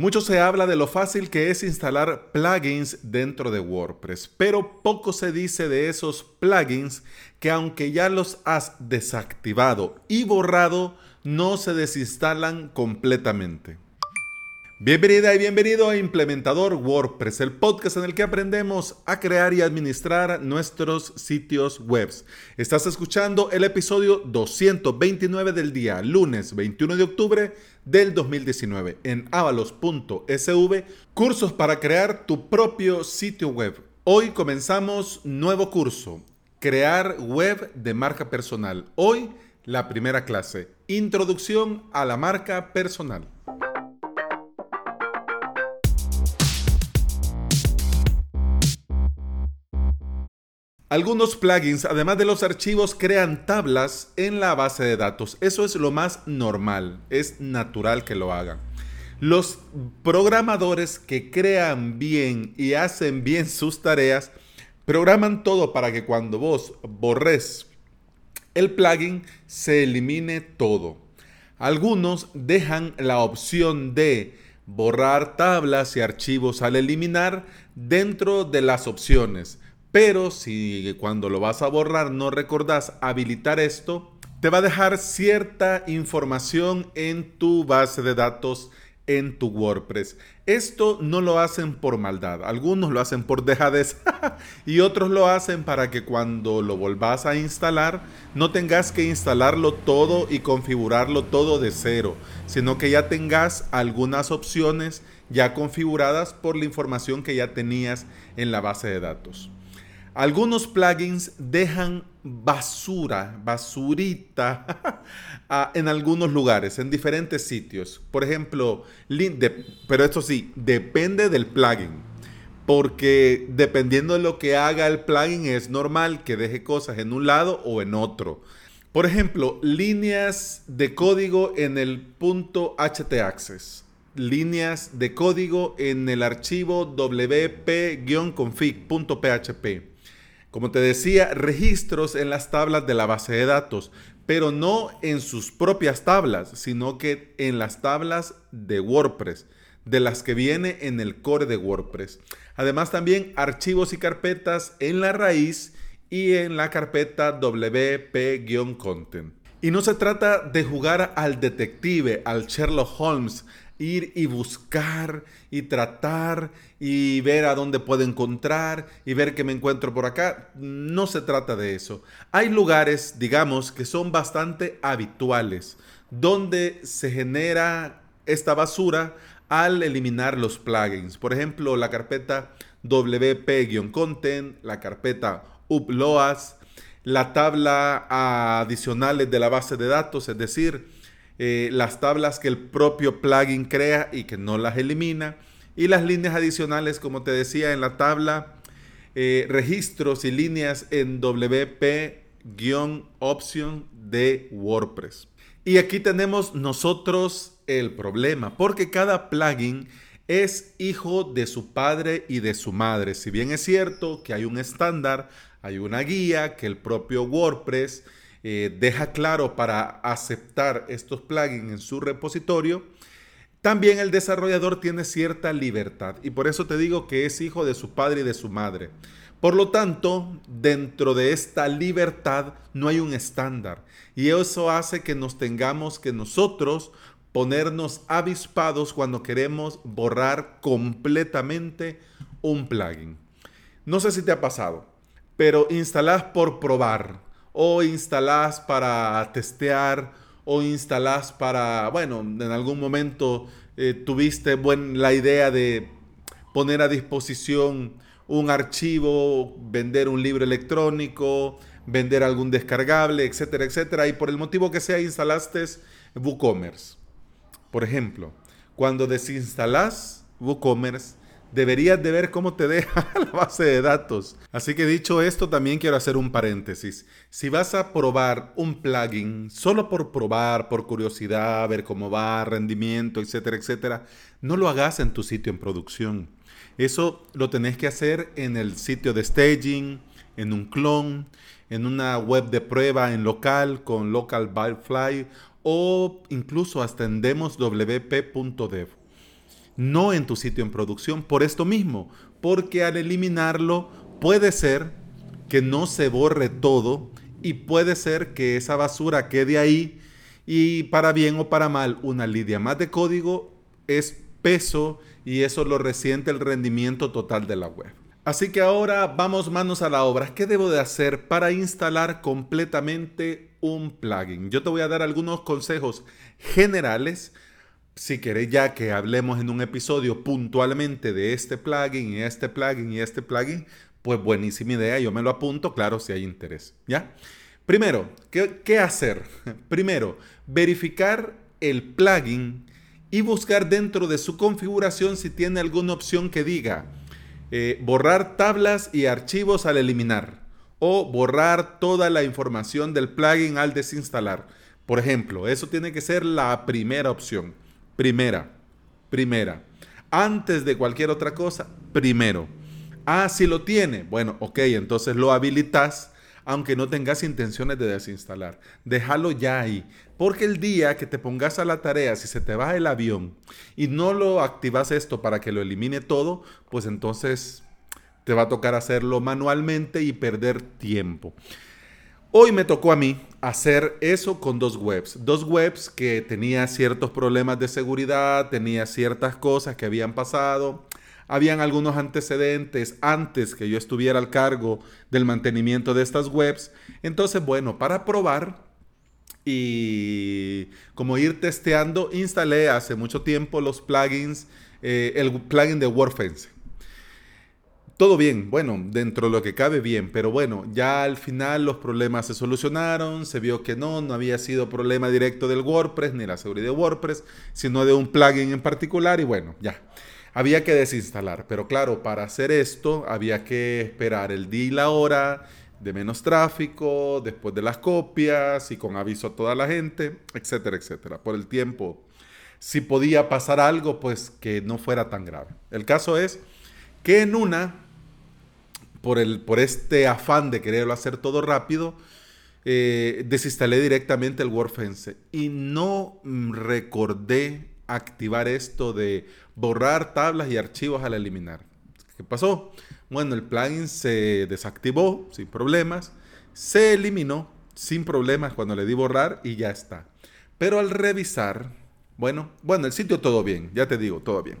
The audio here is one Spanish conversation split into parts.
Mucho se habla de lo fácil que es instalar plugins dentro de WordPress, pero poco se dice de esos plugins que aunque ya los has desactivado y borrado, no se desinstalan completamente. Bienvenida y bienvenido a Implementador WordPress, el podcast en el que aprendemos a crear y administrar nuestros sitios web. Estás escuchando el episodio 229 del día, lunes 21 de octubre del 2019, en avalos.sv, cursos para crear tu propio sitio web. Hoy comenzamos nuevo curso, crear web de marca personal. Hoy la primera clase, introducción a la marca personal. Algunos plugins, además de los archivos, crean tablas en la base de datos. Eso es lo más normal, es natural que lo hagan. Los programadores que crean bien y hacen bien sus tareas, programan todo para que cuando vos borres el plugin se elimine todo. Algunos dejan la opción de borrar tablas y archivos al eliminar dentro de las opciones. Pero si cuando lo vas a borrar no recordás habilitar esto, te va a dejar cierta información en tu base de datos en tu WordPress. Esto no lo hacen por maldad, algunos lo hacen por dejadez y otros lo hacen para que cuando lo volvás a instalar no tengas que instalarlo todo y configurarlo todo de cero, sino que ya tengas algunas opciones ya configuradas por la información que ya tenías en la base de datos. Algunos plugins dejan basura, basurita, en algunos lugares, en diferentes sitios. Por ejemplo, pero esto sí, depende del plugin. Porque dependiendo de lo que haga el plugin, es normal que deje cosas en un lado o en otro. Por ejemplo, líneas de código en el punto htaccess. Líneas de código en el archivo wp-config.php como te decía, registros en las tablas de la base de datos, pero no en sus propias tablas, sino que en las tablas de WordPress, de las que viene en el core de WordPress. Además también archivos y carpetas en la raíz y en la carpeta WP-content. Y no se trata de jugar al detective, al Sherlock Holmes, ir y buscar y tratar y ver a dónde puedo encontrar y ver qué me encuentro por acá. No se trata de eso. Hay lugares, digamos, que son bastante habituales, donde se genera esta basura al eliminar los plugins. Por ejemplo, la carpeta WP-content, la carpeta uploads, la tabla adicionales de la base de datos, es decir, eh, las tablas que el propio plugin crea y que no las elimina, y las líneas adicionales, como te decía, en la tabla, eh, registros y líneas en WP-option de WordPress. Y aquí tenemos nosotros el problema, porque cada plugin es hijo de su padre y de su madre. Si bien es cierto que hay un estándar, hay una guía que el propio WordPress eh, deja claro para aceptar estos plugins en su repositorio, también el desarrollador tiene cierta libertad y por eso te digo que es hijo de su padre y de su madre. Por lo tanto, dentro de esta libertad no hay un estándar y eso hace que nos tengamos que nosotros ponernos avispados cuando queremos borrar completamente un plugin. No sé si te ha pasado, pero instalás por probar o instalás para testear o instalás para, bueno, en algún momento eh, tuviste la idea de poner a disposición un archivo, vender un libro electrónico, vender algún descargable, etcétera, etcétera, y por el motivo que sea instalaste WooCommerce. Por ejemplo, cuando desinstalás WooCommerce, deberías de ver cómo te deja la base de datos. Así que dicho esto, también quiero hacer un paréntesis. Si vas a probar un plugin solo por probar, por curiosidad, ver cómo va, rendimiento, etcétera, etcétera, no lo hagas en tu sitio en producción. Eso lo tenés que hacer en el sitio de staging, en un clon, en una web de prueba en local con local fly o incluso hasta en demoswp.dev. no en tu sitio en producción, por esto mismo, porque al eliminarlo puede ser que no se borre todo y puede ser que esa basura quede ahí y para bien o para mal, una lidia más de código es peso y eso lo resiente el rendimiento total de la web. Así que ahora vamos manos a la obra. ¿Qué debo de hacer para instalar completamente un plugin? Yo te voy a dar algunos consejos generales. Si querés ya que hablemos en un episodio puntualmente de este plugin y este plugin y este plugin, pues buenísima idea, yo me lo apunto, claro, si hay interés. ¿Ya? Primero, ¿qué, qué hacer? Primero, verificar el plugin y buscar dentro de su configuración si tiene alguna opción que diga eh, borrar tablas y archivos al eliminar o borrar toda la información del plugin al desinstalar. Por ejemplo, eso tiene que ser la primera opción. Primera, primera. Antes de cualquier otra cosa, primero. Ah, si lo tiene. Bueno, ok, entonces lo habilitas aunque no tengas intenciones de desinstalar. Déjalo ya ahí. Porque el día que te pongas a la tarea, si se te va el avión y no lo activas esto para que lo elimine todo, pues entonces te va a tocar hacerlo manualmente y perder tiempo. Hoy me tocó a mí hacer eso con dos webs. Dos webs que tenía ciertos problemas de seguridad, tenía ciertas cosas que habían pasado habían algunos antecedentes antes que yo estuviera al cargo del mantenimiento de estas webs. Entonces, bueno, para probar y como ir testeando, instalé hace mucho tiempo los plugins, eh, el plugin de WordFence. Todo bien, bueno, dentro de lo que cabe bien, pero bueno, ya al final los problemas se solucionaron, se vio que no, no había sido problema directo del WordPress ni la seguridad de WordPress, sino de un plugin en particular y bueno, ya había que desinstalar. Pero claro, para hacer esto había que esperar el día y la hora de menos tráfico, después de las copias y con aviso a toda la gente, etcétera, etcétera. Por el tiempo, si podía pasar algo, pues que no fuera tan grave. El caso es que en una, por, el, por este afán de quererlo hacer todo rápido, eh, desinstalé directamente el WordFence y no recordé activar esto de borrar tablas y archivos al eliminar. ¿Qué pasó? Bueno, el plugin se desactivó sin problemas, se eliminó sin problemas cuando le di borrar y ya está. Pero al revisar, bueno, bueno, el sitio todo bien, ya te digo, todo bien.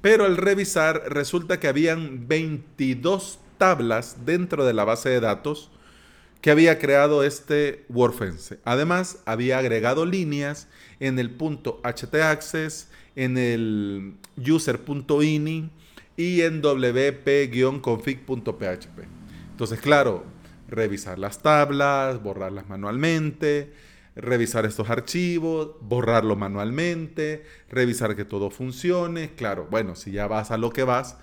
Pero al revisar resulta que habían 22 tablas dentro de la base de datos que había creado este WordFence. Además, había agregado líneas en el punto htaccess, en el user.ini y en wp-config.php. Entonces, claro, revisar las tablas, borrarlas manualmente, revisar estos archivos, borrarlo manualmente, revisar que todo funcione. Claro, bueno, si ya vas a lo que vas,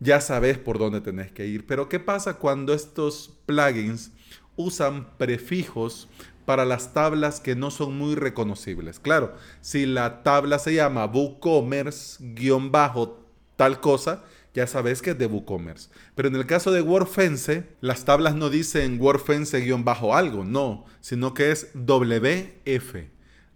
ya sabes por dónde tenés que ir. Pero ¿qué pasa cuando estos plugins usan prefijos para las tablas que no son muy reconocibles. Claro, si la tabla se llama WooCommerce-bajo tal cosa, ya sabes que es de WooCommerce. Pero en el caso de WordFence, las tablas no dicen WordFence-bajo algo, no, sino que es WF.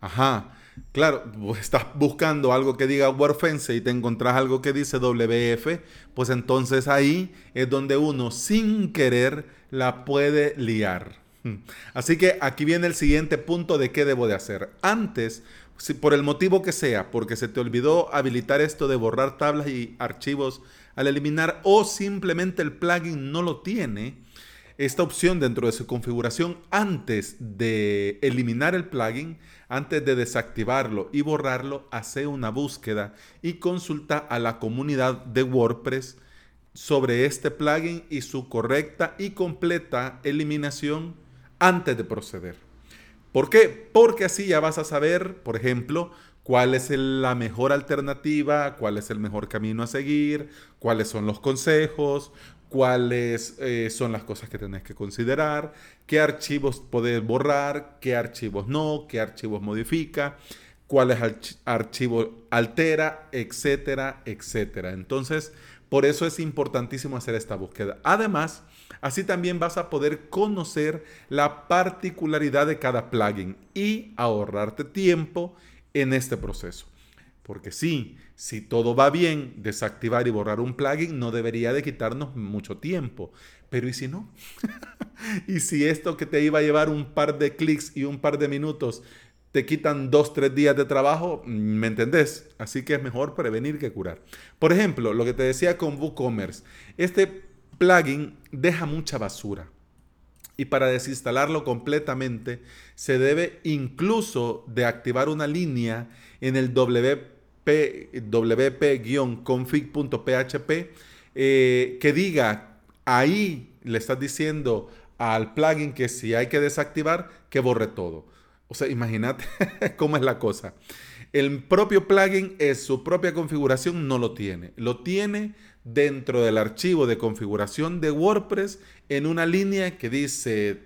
Ajá. Claro, estás buscando algo que diga WordFence y te encontrás algo que dice WF, pues entonces ahí es donde uno sin querer la puede liar. Así que aquí viene el siguiente punto de qué debo de hacer. Antes, si por el motivo que sea, porque se te olvidó habilitar esto de borrar tablas y archivos al eliminar o simplemente el plugin no lo tiene, esta opción dentro de su configuración antes de eliminar el plugin, antes de desactivarlo y borrarlo, hace una búsqueda y consulta a la comunidad de WordPress sobre este plugin y su correcta y completa eliminación antes de proceder. ¿Por qué? Porque así ya vas a saber, por ejemplo, cuál es la mejor alternativa, cuál es el mejor camino a seguir, cuáles son los consejos, cuáles eh, son las cosas que tenés que considerar, qué archivos podés borrar, qué archivos no, qué archivos modifica, cuáles archivos altera, etcétera, etcétera. Entonces, por eso es importantísimo hacer esta búsqueda. Además, así también vas a poder conocer la particularidad de cada plugin y ahorrarte tiempo en este proceso. Porque sí, si todo va bien, desactivar y borrar un plugin no debería de quitarnos mucho tiempo. Pero ¿y si no? ¿Y si esto que te iba a llevar un par de clics y un par de minutos te quitan dos, tres días de trabajo? ¿Me entendés? Así que es mejor prevenir que curar. Por ejemplo, lo que te decía con WooCommerce. Este plugin deja mucha basura. Y para desinstalarlo completamente se debe incluso de activar una línea en el wp-config.php eh, que diga, ahí le estás diciendo al plugin que si hay que desactivar, que borre todo. O sea, imagínate cómo es la cosa. El propio plugin es su propia configuración, no lo tiene. Lo tiene dentro del archivo de configuración de WordPress en una línea que dice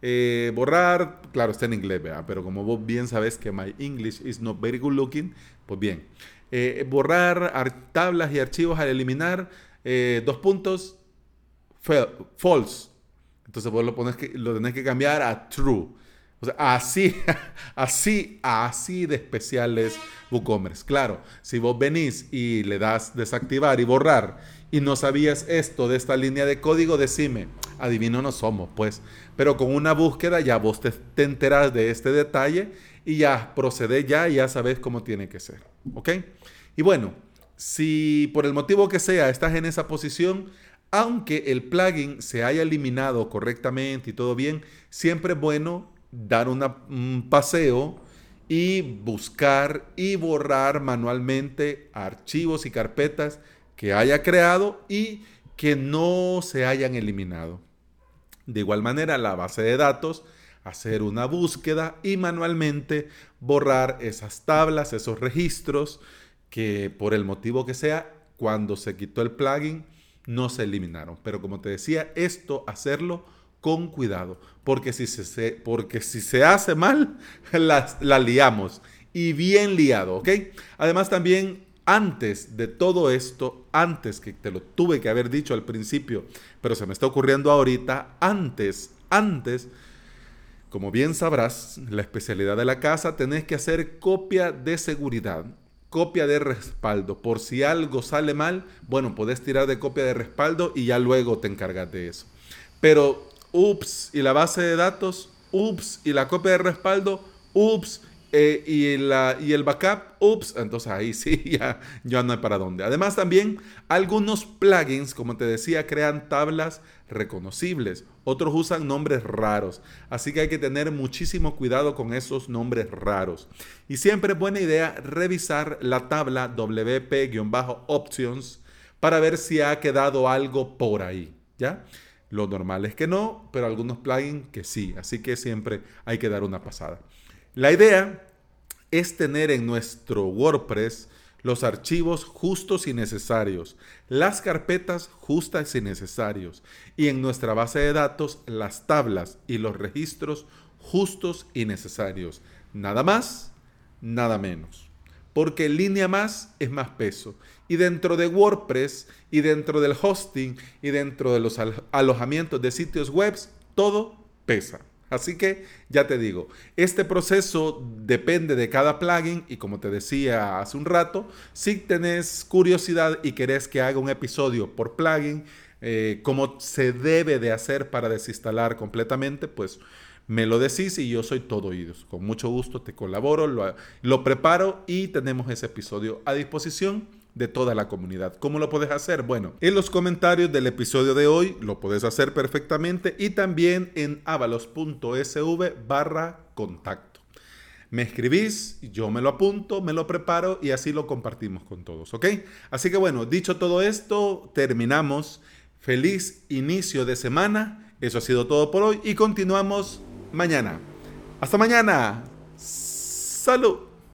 eh, borrar, claro, está en inglés, pero como vos bien sabes que my English is not very good looking, pues bien, eh, borrar tablas y archivos al eliminar, eh, dos puntos, false. Entonces vos lo, que, tenés que cambiar a true. O sea, así, así, así de especiales WooCommerce. Claro, si vos venís y le das desactivar y borrar y no sabías esto de esta línea de código, decime, adivino no somos, pues. Pero con una búsqueda ya vos te, te enterás de este detalle y ya procede ya y ya sabes cómo tiene que ser. ¿Ok? Y bueno, si por el motivo que sea estás en esa posición, aunque el plugin se haya eliminado correctamente y todo bien, siempre es bueno dar un paseo y buscar y borrar manualmente archivos y carpetas que haya creado y que no se hayan eliminado. De igual manera, la base de datos, hacer una búsqueda y manualmente borrar esas tablas, esos registros que por el motivo que sea, cuando se quitó el plugin, no se eliminaron. Pero como te decía, esto hacerlo con cuidado, porque si se, porque si se hace mal, la, liamos y bien liado, ¿ok? Además también antes de todo esto, antes que te lo tuve que haber dicho al principio, pero se me está ocurriendo ahorita, antes, antes, como bien sabrás, la especialidad de la casa, tenés que hacer copia de seguridad, copia de respaldo. Por si algo sale mal, bueno, podés tirar de copia de respaldo y ya luego te encargas de eso. Pero ups, y la base de datos, ups, y la copia de respaldo, ups, eh, y, el backup, ups, entonces ahí sí, ya, ya no hay para dónde. Además también algunos plugins, como te decía, crean tablas reconocibles, otros usan nombres raros, así que hay que tener muchísimo cuidado con esos nombres raros. Y siempre es buena idea revisar la tabla WP-options para ver si ha quedado algo por ahí, ¿ya? Lo normal es que no, pero algunos plugins que sí, así que siempre hay que dar una pasada. La idea es tener en nuestro WordPress los archivos justos y necesarios, las carpetas justas y necesarios, y en nuestra base de datos las tablas y los registros justos y necesarios. Nada más, nada menos. Porque línea más es más peso y dentro de WordPress y dentro del hosting y dentro de los alojamientos de sitios web, todo pesa. Así que ya te digo, este proceso depende de cada plugin y como te decía hace un rato, si tenés curiosidad y querés que haga un episodio por plugin, eh, como se debe de hacer para desinstalar completamente, pues me lo decís y yo soy todo oídos. Con mucho gusto te colaboro, lo, lo preparo y tenemos ese episodio a disposición de toda la comunidad. ¿Cómo lo puedes hacer? Bueno, en los comentarios del episodio de hoy lo puedes hacer perfectamente y también en avalos.sv barra contacto. Me escribís, yo me lo apunto, me lo preparo y así lo compartimos con todos, ¿ok? Así que bueno, dicho todo esto, terminamos. Feliz inicio de semana. Eso ha sido todo por hoy y continuamos mañana. Hasta mañana. Salud.